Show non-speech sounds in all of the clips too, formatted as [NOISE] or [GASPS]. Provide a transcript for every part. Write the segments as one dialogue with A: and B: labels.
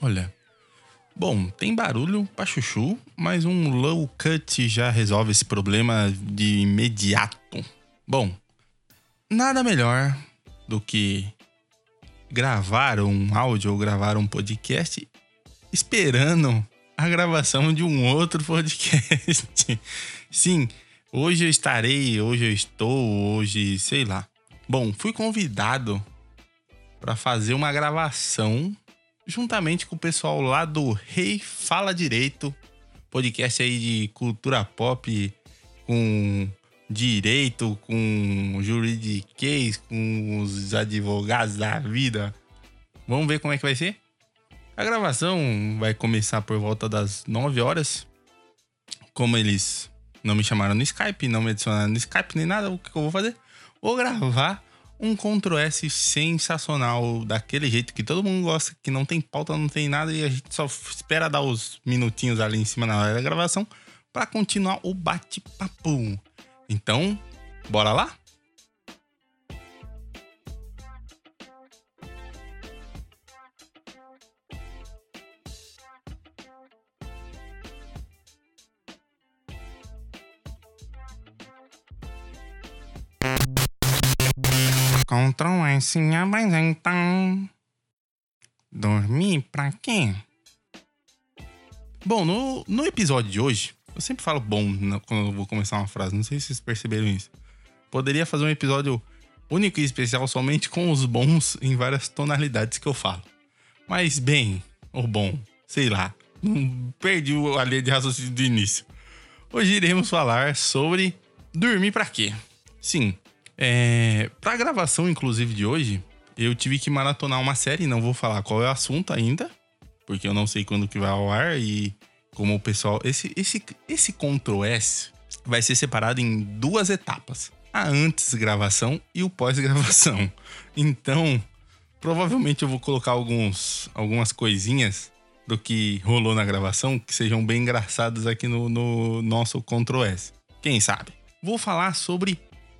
A: Olha. Bom, tem barulho pra chuchu, mas um low cut já resolve esse problema de imediato. Bom, nada melhor do que gravar um áudio ou gravar um podcast esperando a gravação de um outro [LAUGHS] podcast. Sim, hoje eu estarei, hoje eu estou, hoje sei lá. Bom, fui convidado para fazer uma gravação juntamente com o pessoal lá do Rei Fala Direito, podcast aí de cultura pop com direito, com juridiquês, com os advogados da vida. Vamos ver como é que vai ser? A gravação vai começar por volta das 9 horas. Como eles não me chamaram no Skype, não me adicionaram no Skype nem nada, o que eu vou fazer? Vou gravar um Ctrl S sensacional, daquele jeito que todo mundo gosta, que não tem pauta, não tem nada, e a gente só espera dar os minutinhos ali em cima na hora da gravação para continuar o bate-papo. Então, bora lá? Ctrl S apresenta. Dormir pra quê? Bom, no, no episódio de hoje, eu sempre falo bom quando eu vou começar uma frase, não sei se vocês perceberam isso. Poderia fazer um episódio único e especial somente com os bons em várias tonalidades que eu falo. Mas bem, ou bom, sei lá, perdi a linha de raciocínio do início. Hoje iremos falar sobre dormir para quê? Sim, é, pra gravação, inclusive, de hoje, eu tive que maratonar uma série, não vou falar qual é o assunto ainda, porque eu não sei quando que vai ao ar e como o pessoal. Esse, esse, esse Ctrl S vai ser separado em duas etapas: a antes gravação e o pós-gravação. [LAUGHS] Então, provavelmente eu vou colocar alguns, algumas coisinhas do que rolou na gravação que sejam bem engraçadas aqui no, no nosso Ctrl S. Quem sabe? Vou falar sobre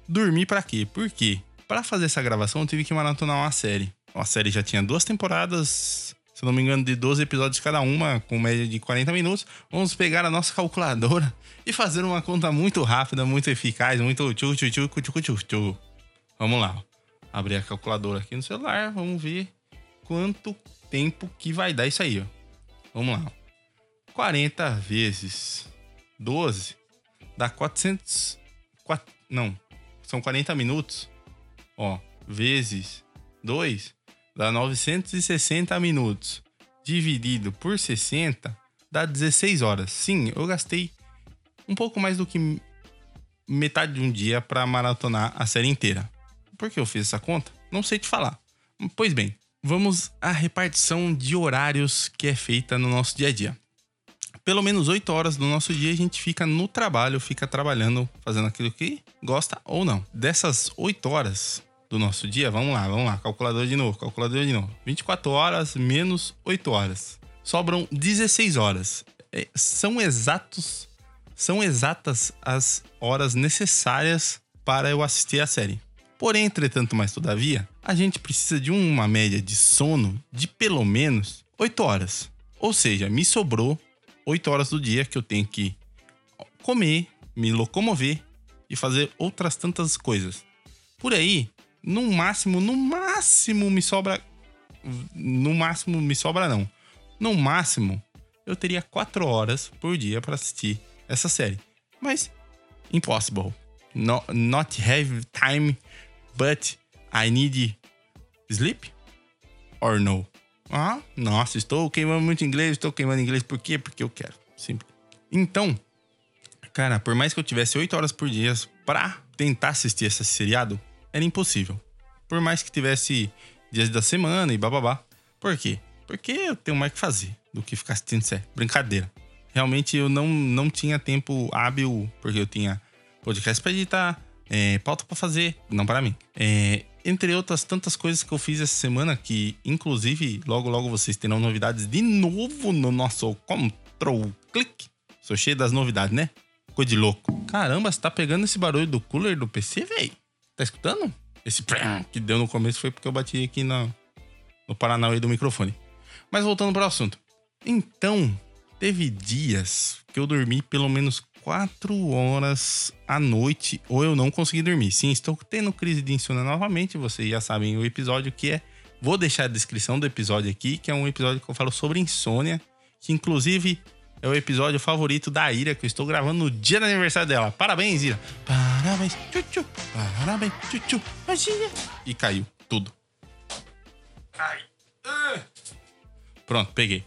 A: dormir para quê? Por quê? Para fazer essa gravação eu tive que maratonar uma série. A série já tinha duas temporadas, se não me engano, de 12 episódios cada uma, com média de 40 minutos. Vamos pegar a nossa calculadora [LAUGHS] e fazer uma conta muito rápida, muito eficaz, muito tchu tchu tchu tchu tchu tchu. Vamos lá. Abrir a calculadora aqui no celular, vamos ver quanto tempo que vai dar isso aí, ó. Vamos lá. 40 vezes 12 dá 400 4, não, são 40 minutos. Ó, vezes 2 dá 960 minutos. Dividido por 60 dá 16 horas. Sim, eu gastei um pouco mais do que metade de um dia para maratonar a série inteira. Por que eu fiz essa conta? Não sei te falar. Pois bem, vamos à repartição de horários que é feita no nosso dia a dia pelo menos 8 horas do nosso dia a gente fica no trabalho, fica trabalhando, fazendo aquilo que gosta ou não. Dessas 8 horas do nosso dia, vamos lá, vamos lá, calculador de novo, calculador de novo. 24 horas menos 8 horas. Sobram 16 horas. É, são exatos são exatas as horas necessárias para eu assistir a série. Porém, entretanto, mais todavia, a gente precisa de uma média de sono de pelo menos 8 horas. Ou seja, me sobrou 8 horas do dia que eu tenho que comer, me locomover e fazer outras tantas coisas. Por aí, no máximo, no máximo me sobra. No máximo me sobra, não. No máximo, eu teria 4 horas por dia para assistir essa série. Mas, impossible. No, not have time, but I need sleep? Or no? Ah, nossa, estou queimando muito inglês, estou queimando inglês por quê? Porque eu quero. Simples. Então, cara, por mais que eu tivesse 8 horas por dia pra tentar assistir esse seriado, era impossível. Por mais que tivesse dias da semana e bababá. Por quê? Porque eu tenho mais que fazer do que ficar assistindo série. Brincadeira. Realmente eu não, não tinha tempo hábil, porque eu tinha podcast pra editar, é, pauta para fazer, não para mim. É, entre outras tantas coisas que eu fiz essa semana, que inclusive logo logo vocês terão novidades de novo no nosso Control Click. Sou cheio das novidades, né? Coisa de louco. Caramba, você tá pegando esse barulho do cooler do PC, velho? Tá escutando? Esse que deu no começo foi porque eu bati aqui na, no Paranauê do microfone. Mas voltando para o assunto. Então, teve dias que eu dormi pelo menos 4 horas à noite ou eu não consegui dormir. Sim, estou tendo crise de insônia novamente. Vocês já sabem o episódio que é. Vou deixar a descrição do episódio aqui, que é um episódio que eu falo sobre insônia, que inclusive é o episódio favorito da Ira, que eu estou gravando no dia do aniversário dela. Parabéns, Ira. Parabéns, tchutchu. Parabéns, tchutchu. Magia. E caiu tudo. Ai. Pronto, peguei.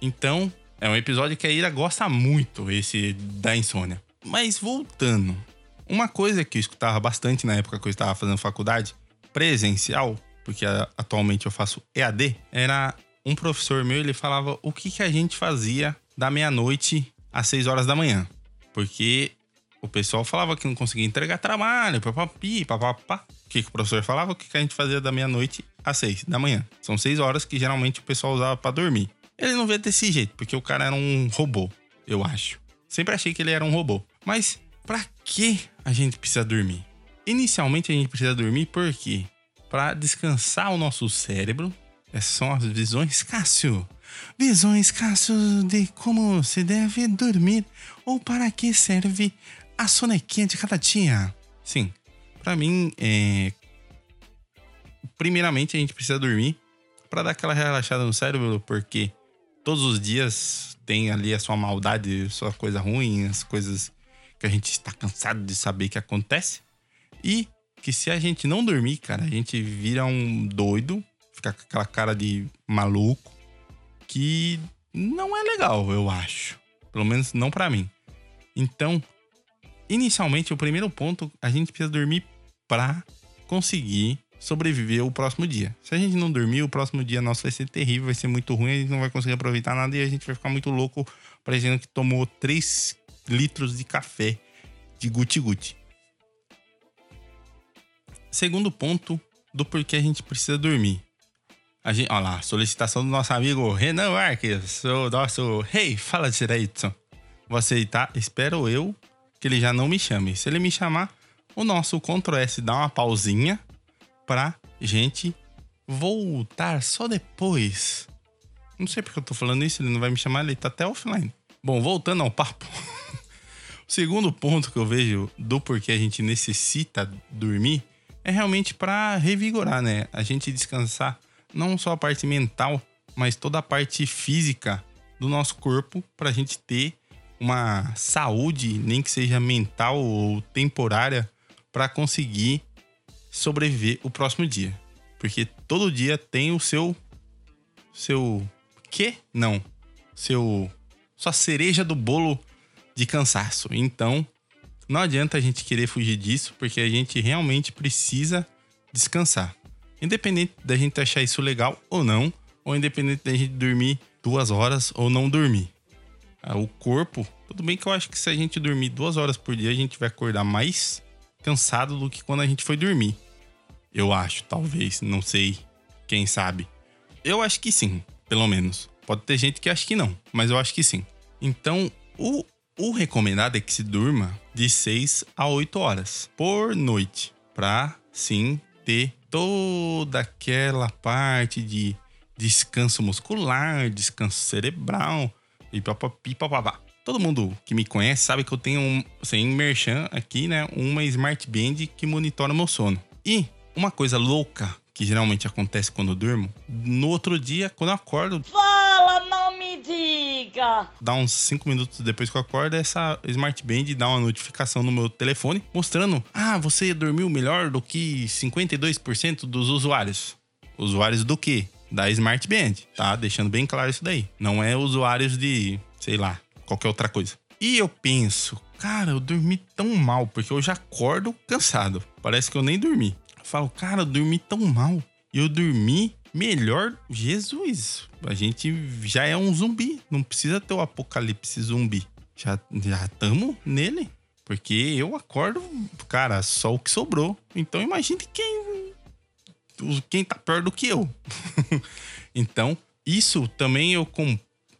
A: Então, é um episódio que a Ira gosta muito, esse da insônia. Mas voltando, uma coisa que eu escutava bastante na época que eu estava fazendo faculdade, presencial, porque atualmente eu faço EAD, era um professor meu, ele falava o que, que a gente fazia da meia-noite às 6 horas da manhã. Porque o pessoal falava que não conseguia entregar trabalho, papapi, papapá. O que, que o professor falava? O que, que a gente fazia da meia-noite às 6 da manhã. São 6 horas que geralmente o pessoal usava para dormir. Ele não vê desse jeito, porque o cara era um robô, eu acho. Sempre achei que ele era um robô. Mas para que a gente precisa dormir? Inicialmente a gente precisa dormir porque para descansar o nosso cérebro essas são as visões Cássio. Visões Cássio de como se deve dormir ou para que serve a sonequinha de cada dia. Sim, para mim, é... primeiramente a gente precisa dormir para dar aquela relaxada no cérebro, porque todos os dias tem ali a sua maldade, a sua coisa ruim, as coisas que a gente está cansado de saber que acontece. E que se a gente não dormir, cara, a gente vira um doido ficar com aquela cara de maluco que não é legal, eu acho. Pelo menos não para mim. Então, inicialmente, o primeiro ponto, a gente precisa dormir para conseguir sobreviver o próximo dia. Se a gente não dormir, o próximo dia nosso vai ser terrível, vai ser muito ruim, a gente não vai conseguir aproveitar nada e a gente vai ficar muito louco parecendo que tomou 3 litros de café de guti-guti. Segundo ponto do porquê a gente precisa dormir. A gente, olha lá, solicitação do nosso amigo Renan Marques, o nosso rei, hey, fala direito. Vou aceitar, espero eu que ele já não me chame. Se ele me chamar, o nosso Ctrl S dá uma pausinha pra gente voltar só depois. Não sei porque eu tô falando isso, ele não vai me chamar, ele tá até offline. Bom, voltando ao papo. [LAUGHS] o segundo ponto que eu vejo do porquê a gente necessita dormir é realmente para revigorar, né? A gente descansar não só a parte mental, mas toda a parte física do nosso corpo para a gente ter uma saúde, nem que seja mental ou temporária, para conseguir sobreviver o próximo dia. Porque todo dia tem o seu seu quê? Não. Seu sua cereja do bolo de cansaço. Então, não adianta a gente querer fugir disso, porque a gente realmente precisa descansar. Independente da gente achar isso legal ou não, ou independente da gente dormir duas horas ou não dormir. Ah, o corpo, tudo bem que eu acho que se a gente dormir duas horas por dia, a gente vai acordar mais cansado do que quando a gente foi dormir. Eu acho, talvez, não sei, quem sabe. Eu acho que sim, pelo menos. Pode ter gente que acha que não, mas eu acho que sim. Então, o, o recomendado é que se durma de 6 a 8 horas por noite, para sim ter toda aquela parte de descanso muscular, descanso cerebral e papapi, papapá. Todo mundo que me conhece sabe que eu tenho, um, sem merchan aqui, né, uma Smart Band que monitora meu sono. E uma coisa louca que geralmente acontece quando eu durmo, no outro dia, quando eu acordo.
B: Fala, não me diga!
A: Dá uns 5 minutos depois que eu acordo, essa Smart Band dá uma notificação no meu telefone mostrando: ah, você dormiu melhor do que 52% dos usuários. Usuários do quê? Da Smart Band, tá? Deixando bem claro isso daí. Não é usuários de, sei lá, qualquer outra coisa. E eu penso, cara, eu dormi tão mal, porque eu já acordo cansado. Parece que eu nem dormi. Falo, cara, eu dormi tão mal. E eu dormi melhor. Jesus, a gente já é um zumbi. Não precisa ter o apocalipse zumbi. Já já estamos nele. Porque eu acordo, cara, só o que sobrou. Então imagine quem quem tá pior do que eu. [LAUGHS] então, isso também eu, com,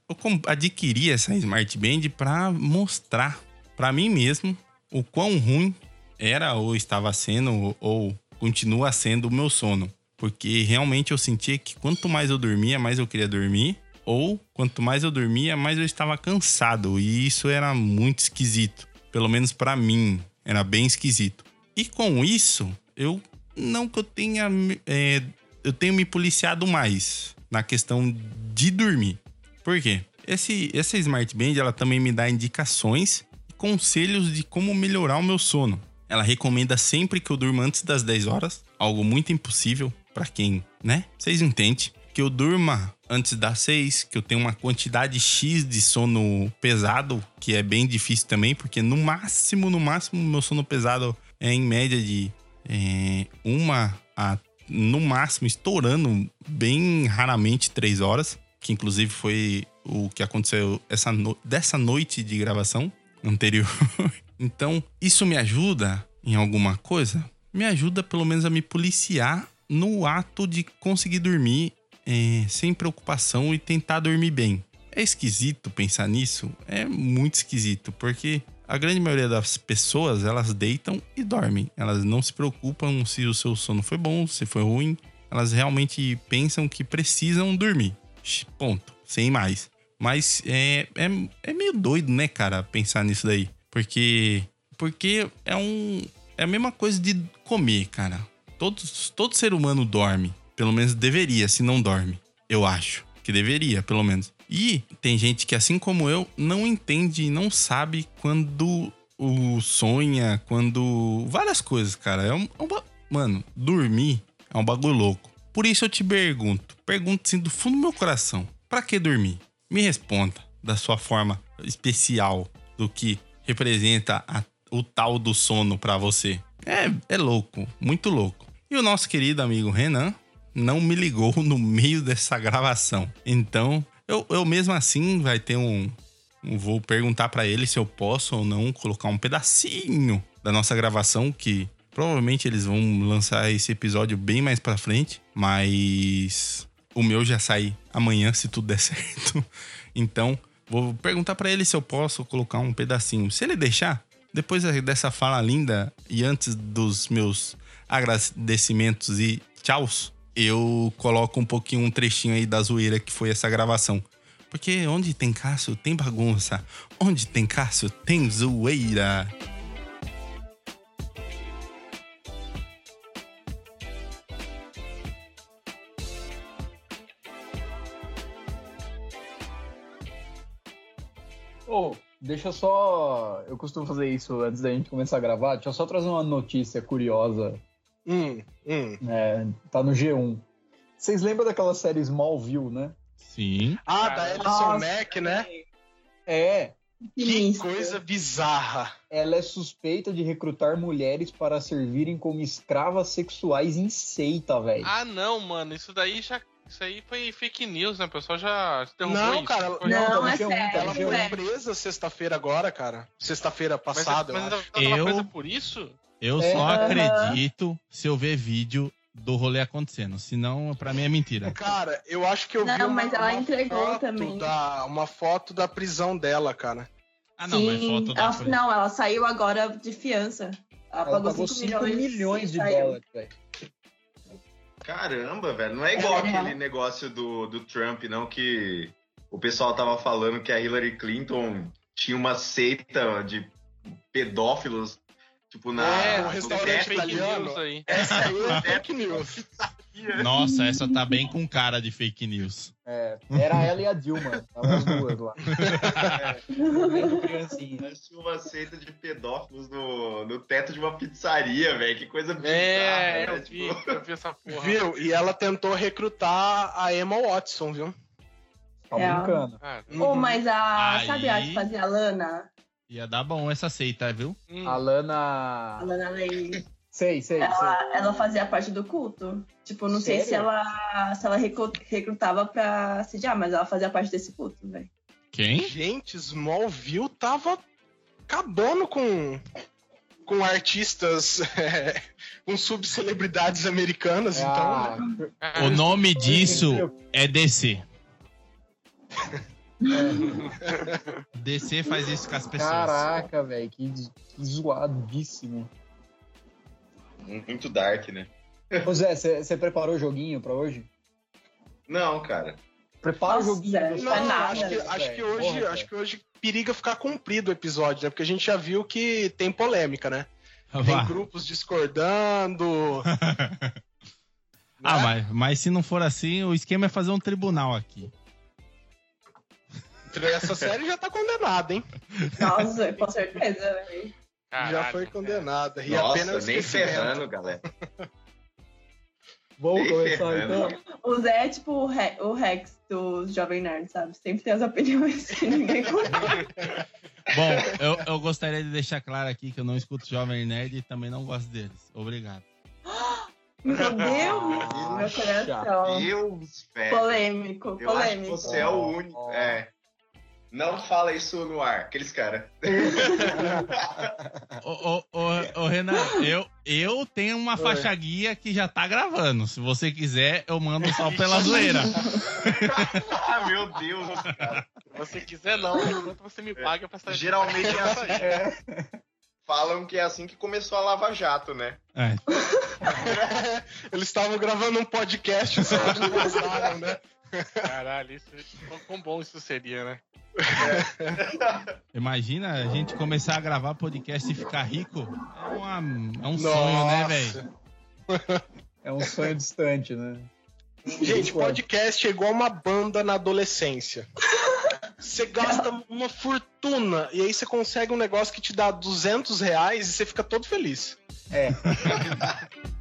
A: eu com, adquiri essa Smart Band para mostrar para mim mesmo o quão ruim era ou estava sendo ou continua sendo o meu sono. Porque realmente eu sentia que quanto mais eu dormia, mais eu queria dormir. Ou quanto mais eu dormia, mais eu estava cansado. E isso era muito esquisito. Pelo menos para mim, era bem esquisito. E com isso, eu não que eu tenha. É, eu tenho me policiado mais na questão de dormir. Por quê? Esse, essa Smart Band ela também me dá indicações e conselhos de como melhorar o meu sono. Ela recomenda sempre que eu durma antes das 10 horas, algo muito impossível para quem, né? Vocês entendem? Que eu durma antes das 6, que eu tenho uma quantidade X de sono pesado, que é bem difícil também, porque no máximo, no máximo, meu sono pesado é em média de é, uma a no máximo estourando bem raramente três horas, que inclusive foi o que aconteceu essa no... dessa noite de gravação anterior. [LAUGHS] então, isso me ajuda em alguma coisa? Me ajuda pelo menos a me policiar no ato de conseguir dormir é, sem preocupação e tentar dormir bem. É esquisito pensar nisso? É muito esquisito, porque a grande maioria das pessoas, elas deitam e dormem. Elas não se preocupam se o seu sono foi bom, se foi ruim. Elas realmente pensam que precisam dormir. Ponto. Sem mais. Mas é, é, é meio doido, né, cara, pensar nisso daí. Porque. Porque é um. É a mesma coisa de comer, cara. Todos, todo ser humano dorme. Pelo menos deveria, se não dorme. Eu acho que deveria, pelo menos. E tem gente que, assim como eu, não entende e não sabe quando o sonha, quando. Várias coisas, cara. É um, é um, Mano, dormir é um bagulho louco. Por isso eu te pergunto, pergunto assim do fundo do meu coração: para que dormir? Me responda da sua forma especial do que representa a, o tal do sono para você. É, é louco, muito louco. E o nosso querido amigo Renan não me ligou [LAUGHS] no meio dessa gravação. Então, eu, eu mesmo assim vai ter um. Vou perguntar para ele se eu posso ou não colocar um pedacinho da nossa gravação que provavelmente eles vão lançar esse episódio bem mais para frente, mas o meu já sai amanhã se tudo der [LAUGHS] certo. Então, vou perguntar para ele se eu posso colocar um pedacinho. Se ele deixar, depois dessa fala linda e antes dos meus agradecimentos e tchauz, eu coloco um pouquinho um trechinho aí da zoeira que foi essa gravação. Porque onde tem Cássio tem bagunça, onde tem Cássio tem zoeira.
C: Deixa só. Eu costumo fazer isso antes da gente começar a gravar. Deixa eu só trazer uma notícia curiosa
D: Hum, hum.
C: É, tá no G1. Vocês lembram daquela série Smallville, né?
A: Sim.
D: Ah, da Alison Mack, né?
C: É.
D: Que coisa bizarra.
C: Ela é suspeita de recrutar mulheres para servirem como escravas sexuais em seita, velho.
E: Ah, não, mano. Isso daí já. Isso aí foi fake news, né? O pessoal já derrubou
D: Não,
E: isso.
D: cara,
E: Foi-
F: Não,
C: tá
F: é
C: no G1,
F: sério,
C: no
D: Ela
C: G1.
D: foi
F: é.
D: presa sexta-feira agora, cara. Sexta-feira
E: Mas,
D: passada,
E: mas
D: eu
E: ela
D: acho.
G: Eu-
E: presa por isso?
G: Eu
C: É.
G: só acredito se eu ver vídeo do rolê acontecendo. Senão, pra mim é mentira.
D: Cara, eu acho que eu vi
F: Não,
D: uma,
F: mas ela
D: uma
F: entregou
D: foto
F: também.
D: Da, uma foto da prisão dela, cara.
G: Ah, não, mas
F: Sim,
G: foto da.
F: ela, não, ela saiu agora de fiança. Ela,
C: Ela
F: pagou
C: pagou
F: 5
C: 5
F: milhões,
C: milhões de dólares, velho.
H: Caramba, velho. Não é igual
F: É.
H: aquele negócio do, do Trump, não, que o pessoal tava falando que a Hillary Clinton tinha uma seita de pedófilos, tipo, na.
D: É, um restaurante italiano.
E: news aí.
D: Essa aí é [LAUGHS] fake news.
G: Nossa, essa tá bem com cara de fake news.
C: É, era ela e a Dilma. Tava as duas lá. [LAUGHS] Criancinha.
H: Tinha uma seita de pedófilos no, no teto de uma pizzaria, velho. Que coisa bizarra,
E: É,
H: né?
E: eu vi,
H: Tipo,
E: eu vi essa porra.
D: Viu? E ela tentou recrutar a Emma Watson, viu?
C: Tá
F: É.
C: brincando.
E: Cara,
F: Pô, mas a.
G: Aí-
F: Sabe a que fazia a Lana?
G: Ia dar bom essa seita, viu?
E: hum,
C: A
F: A
C: Lana.
F: Lana Lane.
C: Sei, sei, sei.
F: Ela, ela fazia parte do culto. Tipo, não sei se
C: Sério?
F: ela, se ela recru- recrutava pra sediar, mas ela fazia parte desse culto, velho.
G: Quem?
D: Gente, Smallville tava acabando com, com artistas, é, [LAUGHS] com subcelebridades americanas,
C: Ah,
D: então. né?
E: é,
G: O nome disso é DC. [LAUGHS] DC faz isso com as pessoas.
C: Caraca, velho, que, que zoadíssimo.
H: Muito dark, né?
C: Ô Zé, você preparou o joguinho pra hoje?
H: Não, cara.
C: Prepara
F: Nossa,
C: o joguinho.
F: Zé,
D: Não,
F: Não,
C: faz
D: acho que,
C: nada,
D: acho que hoje,
C: Porra,
D: acho que hoje periga ficar comprido o episódio, né? Porque a gente já viu que tem polêmica, né? Tem
G: Vá.
D: grupos discordando. [LAUGHS]
G: Ah,
D: né?
G: mas, mas se não for assim, o esquema é fazer um tribunal aqui.
D: Essa série já tá condenada, hein?
F: Nossa, com certeza, velho.
D: Já
E: Caralho,
D: foi
E: cara.
D: condenada. E
H: Nossa,
D: apenas
H: nem ferrando, galera. [LAUGHS]
C: Vamos
H: Nem
C: começar
H: ferrando.
C: então?
F: O Zé é tipo o, Re- o Rex do Jovem Nerd, sabe? Sempre tem as opiniões que ninguém concorda. [LAUGHS]
G: Bom, eu, eu gostaria de deixar claro aqui que eu não escuto Jovem Nerd e também não gosto deles. Obrigado. [GASPS]
F: Meu Deus,
C: Ah,
F: meu coração.
H: Deus, velho.
F: Polêmico,
H: Eu acho que
F: polêmico.
H: você é o único. É. Não fala isso no ar, aqueles caras. [LAUGHS]
G: Ô, ô, ô, ô, Renan, eu, eu tenho uma faixa guia que já tá gravando. Se você quiser, eu mando só pela [LAUGHS] zoeira.
H: ah, meu Deus, cara.
E: Se você quiser, não. Enquanto você me paga pra sair.
H: Geralmente é assim. [LAUGHS] Falam que é assim que começou a Lava Jato, né?
G: É. [LAUGHS]
D: Eles estavam gravando um podcast só gostaram, né?
E: Caralho, isso, quão- bom isso seria, né?
G: Imagina a gente começar a gravar podcast e ficar rico. É, uma- é um sonho, né,
D: Nossa.
G: velho?
C: É um sonho distante, né?
D: Gente, podcast é igual uma banda na adolescência. Você gasta uma fortuna e aí você consegue um negócio que te dá 200 reais e você fica todo feliz.
C: É. [LAUGHS]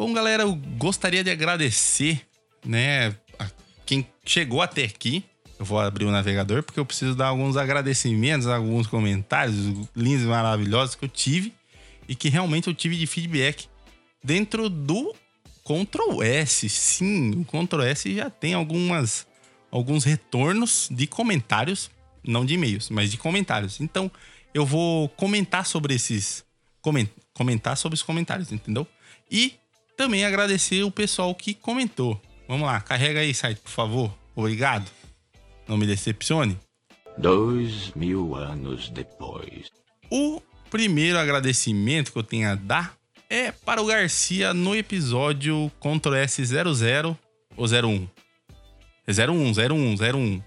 A: Bom, galera, eu gostaria de agradecer, né, a quem chegou até aqui. Eu vou abrir o navegador porque eu preciso dar alguns agradecimentos, alguns comentários lindos e maravilhosos que eu tive e que realmente eu tive de feedback dentro do Ctrl S. Sim, o Ctrl S já tem algumas alguns retornos de comentários, não de e-mails, mas de comentários. Então, eu vou comentar sobre esses comen- comentar sobre os comentários, entendeu? E também agradecer o pessoal que comentou. Vamos lá, carrega aí, site, por favor. Obrigado. Não me decepcione.
I: Dois mil anos depois.
A: O primeiro agradecimento que eu tenho a dar é para o Garcia no episódio Ctrl S00 ou 01. É 01, 01, 01.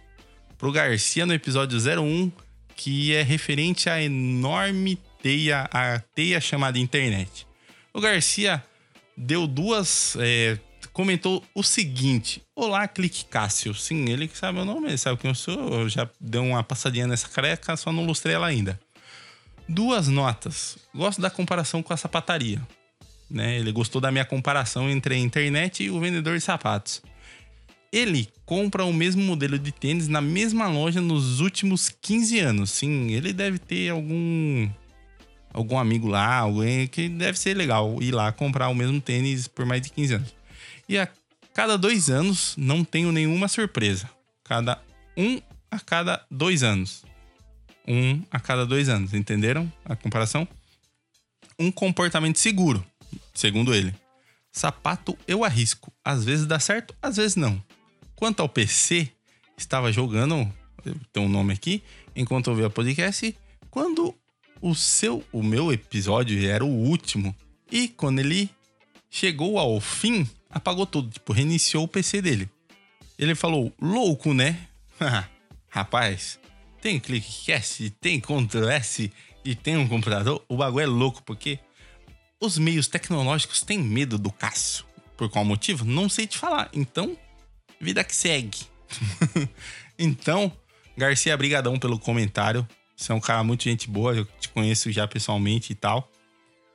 A: Pro Garcia no episódio 01, que é referente à enorme teia, a teia chamada internet. O Garcia deu duas. é, comentou o seguinte: Olá, Clique Cássio. Sim, ele que sabe o nome, ele sabe quem eu sou. Eu já dei uma passadinha nessa careca, só não lustrei ela ainda. Duas notas. Gosto da comparação com a sapataria. Né? Ele gostou da minha comparação entre a internet e o vendedor de sapatos. Ele compra o mesmo modelo de tênis na mesma loja nos últimos 15 anos. Sim, ele deve ter algum algum amigo lá, alguém que deve ser legal ir lá comprar o mesmo tênis por mais de 15 anos. E a cada dois anos não tenho nenhuma surpresa. Cada um a cada dois anos. Um a cada dois anos, entenderam a comparação? Um comportamento seguro, segundo ele. Sapato eu arrisco. Às vezes dá certo, às vezes não. Quanto ao PC, estava jogando, tem um nome aqui, enquanto eu ouvia podcast, quando o seu, o meu episódio era o último, e quando ele chegou ao fim, apagou tudo, tipo, reiniciou o PC dele. Ele falou, louco, né? [LAUGHS] Rapaz, tem ClickCast, tem Ctrl S e tem um computador. O bagulho é louco, porque os meios tecnológicos têm medo do Cássio. Por qual motivo? Não sei te falar. Então, vida que segue. [LAUGHS] então, Garcia, brigadão pelo comentário. Você é um cara muito gente boa, eu te conheço já pessoalmente e tal.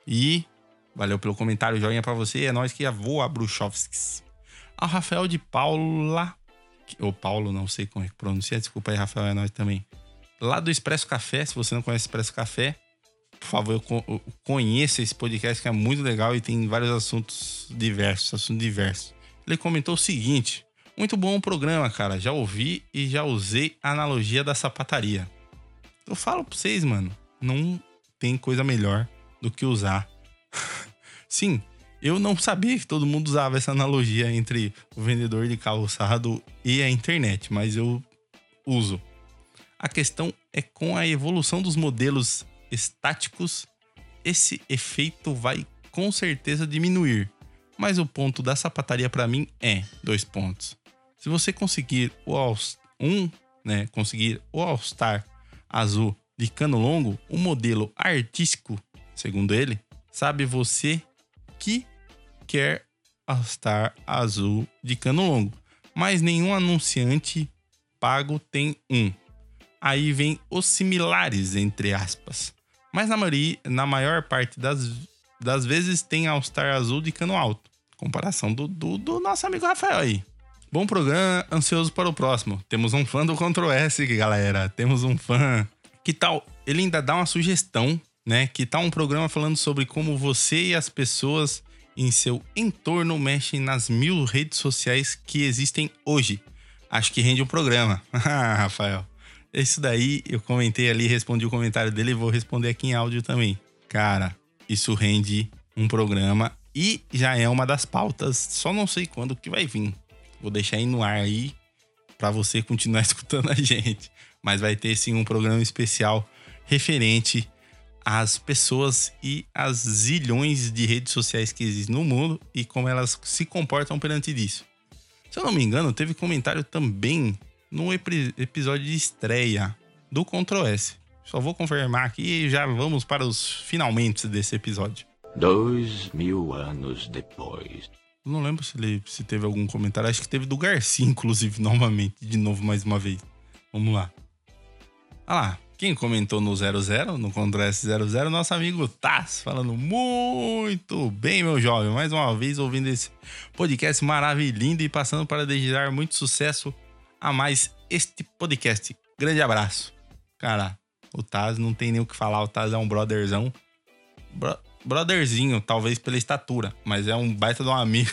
A: E valeu pelo comentário, joinha pra você. É nóis que voa, Bruchovskis. Ao Rafael de Paula. Ou Paulo, não sei como é que pronuncia. Desculpa aí, Rafael, é nóis também. Lá do Expresso Café, se você não conhece Expresso Café, por favor, conheça esse podcast que é muito legal e tem vários assuntos diversos, assuntos diversos. Ele comentou o seguinte: muito bom o programa, cara. Já ouvi e já usei a analogia da sapataria. Eu falo pra vocês, mano, não tem coisa melhor do que usar. Sim, Eu não sabia que todo mundo usava essa analogia entre o vendedor de calçado e a internet, mas eu uso. A questão é com a evolução dos modelos estáticos, esse efeito vai com certeza diminuir. Mas o ponto da sapataria para mim é dois pontos. Se você conseguir o All, um, né, conseguir o All Star azul de cano longo, o modelo artístico, segundo ele, sabe você que quer All Star azul de cano longo, mas nenhum anunciante pago tem um. Aí vem os similares entre aspas. Mas na maioria, na maior parte das, das vezes tem All Star azul de cano alto. Comparação do, do, do nosso amigo Rafael aí. Bom programa, ansioso para o próximo. Temos um fã do Ctrl S, galera. Temos um fã. Que tal? Ele ainda dá uma sugestão, né? Que tal um programa falando sobre como você e as pessoas em seu entorno mexem nas mil redes sociais que existem hoje. Acho que rende um programa. [LAUGHS] Rafael. Isso daí eu comentei ali, respondi o comentário dele e vou responder aqui em áudio também. Cara, isso rende um programa e já é uma das pautas. Só não sei quando que vai vir. Vou deixar aí no ar aí para você continuar [LAUGHS] escutando a gente. Mas vai ter sim um programa especial referente às pessoas e às zilhões de redes sociais que existem no mundo e como elas se comportam perante disso. Se eu não me engano, teve comentário também no episódio de estreia do Ctrl S. Só vou confirmar aqui e já vamos para os finalmente desse episódio.
I: Dois mil anos depois.
A: Não lembro se, ele, se teve algum comentário. Acho que teve do Garcia, [LAUGHS] inclusive, novamente. De novo, mais uma vez. Vamos lá. Ah lá. Quem comentou no 00, no Ctrl S00, nosso amigo Taz, falando muito bem, meu jovem. Mais uma vez ouvindo esse podcast maravilhoso e passando para desejar muito sucesso a mais este podcast. Grande abraço. Cara, o Taz não tem nem o que falar. O Taz é um brotherzão. Bro brotherzinho, talvez pela estatura, mas é um baita de um amigo.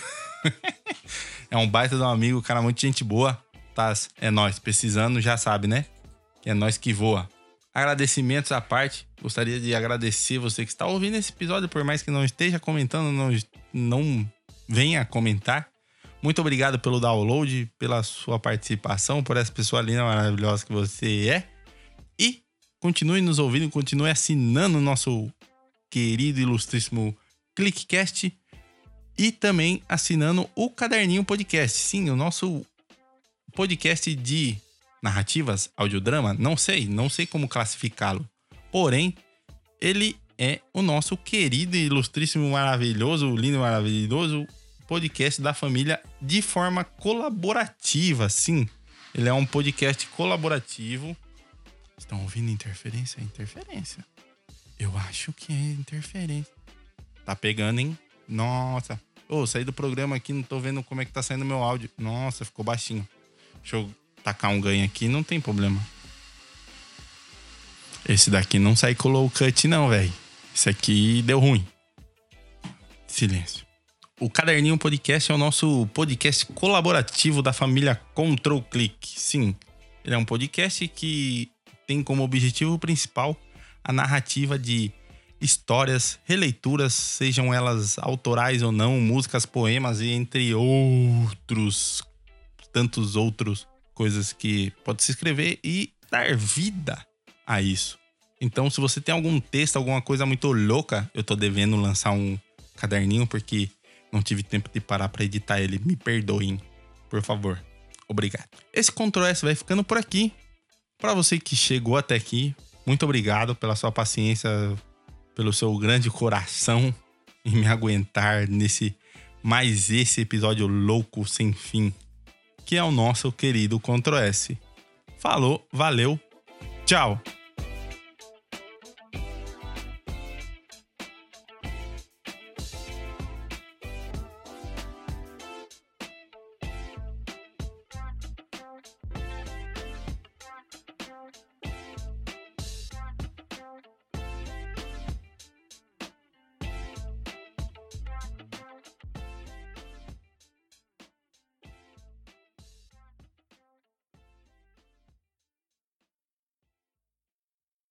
A: [LAUGHS] é um baita de um amigo, cara, muito gente boa. Taz, é nós, precisando, já sabe, né? É nós que voa. Agradecimentos à parte, gostaria de agradecer você que está ouvindo esse episódio, por mais que não esteja comentando, não, não venha comentar. Muito obrigado pelo download, pela sua participação, por essa pessoa linda, maravilhosa que você é. E continue nos ouvindo, continue assinando o nosso querido, ilustríssimo ClickCast e também assinando o Caderninho Podcast. Sim, o nosso podcast de narrativas, audiodrama, não sei, não sei como classificá-lo. Porém, ele é o nosso querido, ilustríssimo, maravilhoso, lindo, maravilhoso podcast da família de forma colaborativa. Sim, ele é um podcast colaborativo. Estão ouvindo interferência? Interferência. Eu acho que é interferência. Tá pegando, hein? Nossa. Ô, oh, saí do programa aqui, não tô vendo como é que tá saindo meu áudio. Nossa, ficou baixinho. Deixa eu tacar um ganho aqui, não tem problema. Esse daqui não sai com low cut, não, velho. Esse aqui deu ruim. Silêncio. O Caderninho Podcast é o nosso podcast colaborativo da família Control Click. Sim, ele é um podcast que tem como objetivo principal a narrativa de histórias, releituras, sejam elas autorais ou não, músicas, poemas e entre outros tantos outros coisas que pode se escrever e dar vida a isso. Então, se você tem algum texto, alguma coisa muito louca, eu tô devendo lançar um caderninho porque não tive tempo de parar para editar ele. Me perdoem, por favor. Obrigado. Esse Ctrl S vai ficando por aqui. Para você que chegou até aqui, muito obrigado pela sua paciência, pelo seu grande coração em me aguentar nesse mais esse episódio louco sem fim, que é o nosso querido Ctrl S. Falou, valeu, tchau!